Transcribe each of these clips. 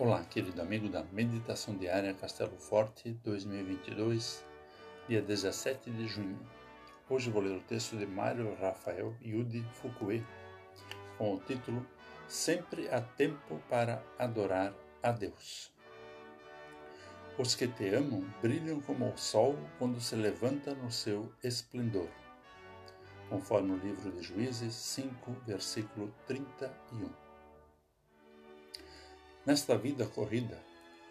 Olá, querido amigo da Meditação Diária Castelo Forte 2022, dia 17 de junho. Hoje vou ler o texto de Mário Rafael Yudi Fukue, com o título Sempre há tempo para adorar a Deus. Os que te amam brilham como o sol quando se levanta no seu esplendor, conforme o livro de Juízes 5, versículo 31. Nesta vida corrida,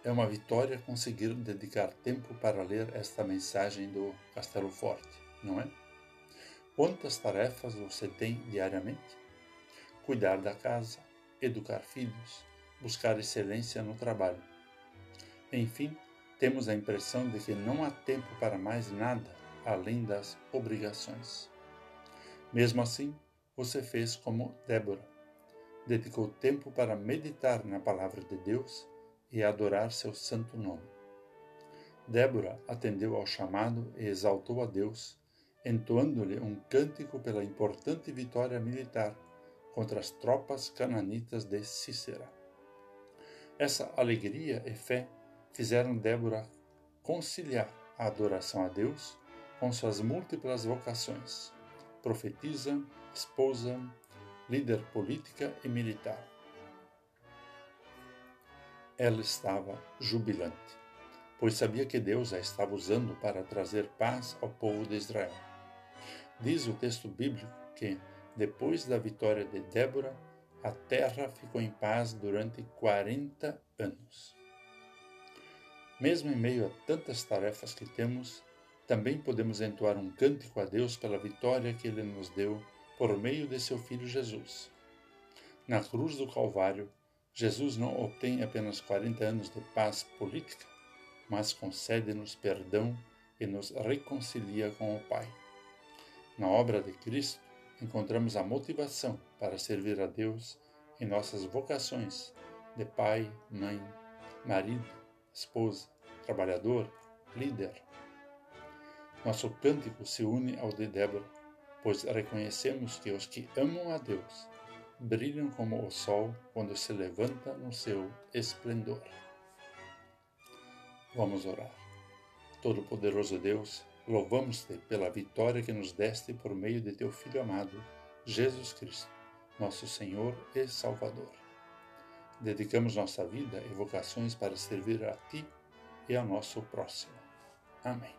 é uma vitória conseguir dedicar tempo para ler esta mensagem do Castelo Forte, não é? Quantas tarefas você tem diariamente? Cuidar da casa, educar filhos, buscar excelência no trabalho. Enfim, temos a impressão de que não há tempo para mais nada além das obrigações. Mesmo assim, você fez como Débora dedicou tempo para meditar na palavra de Deus e adorar seu santo nome. Débora atendeu ao chamado e exaltou a Deus, entoando-lhe um cântico pela importante vitória militar contra as tropas cananitas de Cícera. Essa alegria e fé fizeram Débora conciliar a adoração a Deus com suas múltiplas vocações: profetisa, esposa, líder política e militar. Ela estava jubilante, pois sabia que Deus a estava usando para trazer paz ao povo de Israel. Diz o texto bíblico que, depois da vitória de Débora, a terra ficou em paz durante 40 anos. Mesmo em meio a tantas tarefas que temos, também podemos entoar um cântico a Deus pela vitória que Ele nos deu por meio de seu Filho Jesus. Na cruz do Calvário, Jesus não obtém apenas 40 anos de paz política, mas concede-nos perdão e nos reconcilia com o Pai. Na obra de Cristo, encontramos a motivação para servir a Deus em nossas vocações de pai, mãe, marido, esposa, trabalhador, líder. Nosso cântico se une ao de Débora pois reconhecemos que os que amam a Deus brilham como o sol quando se levanta no seu esplendor. Vamos orar. Todo-Poderoso Deus, louvamos-te pela vitória que nos deste por meio de teu Filho amado, Jesus Cristo, nosso Senhor e Salvador. Dedicamos nossa vida e vocações para servir a Ti e ao nosso próximo. Amém.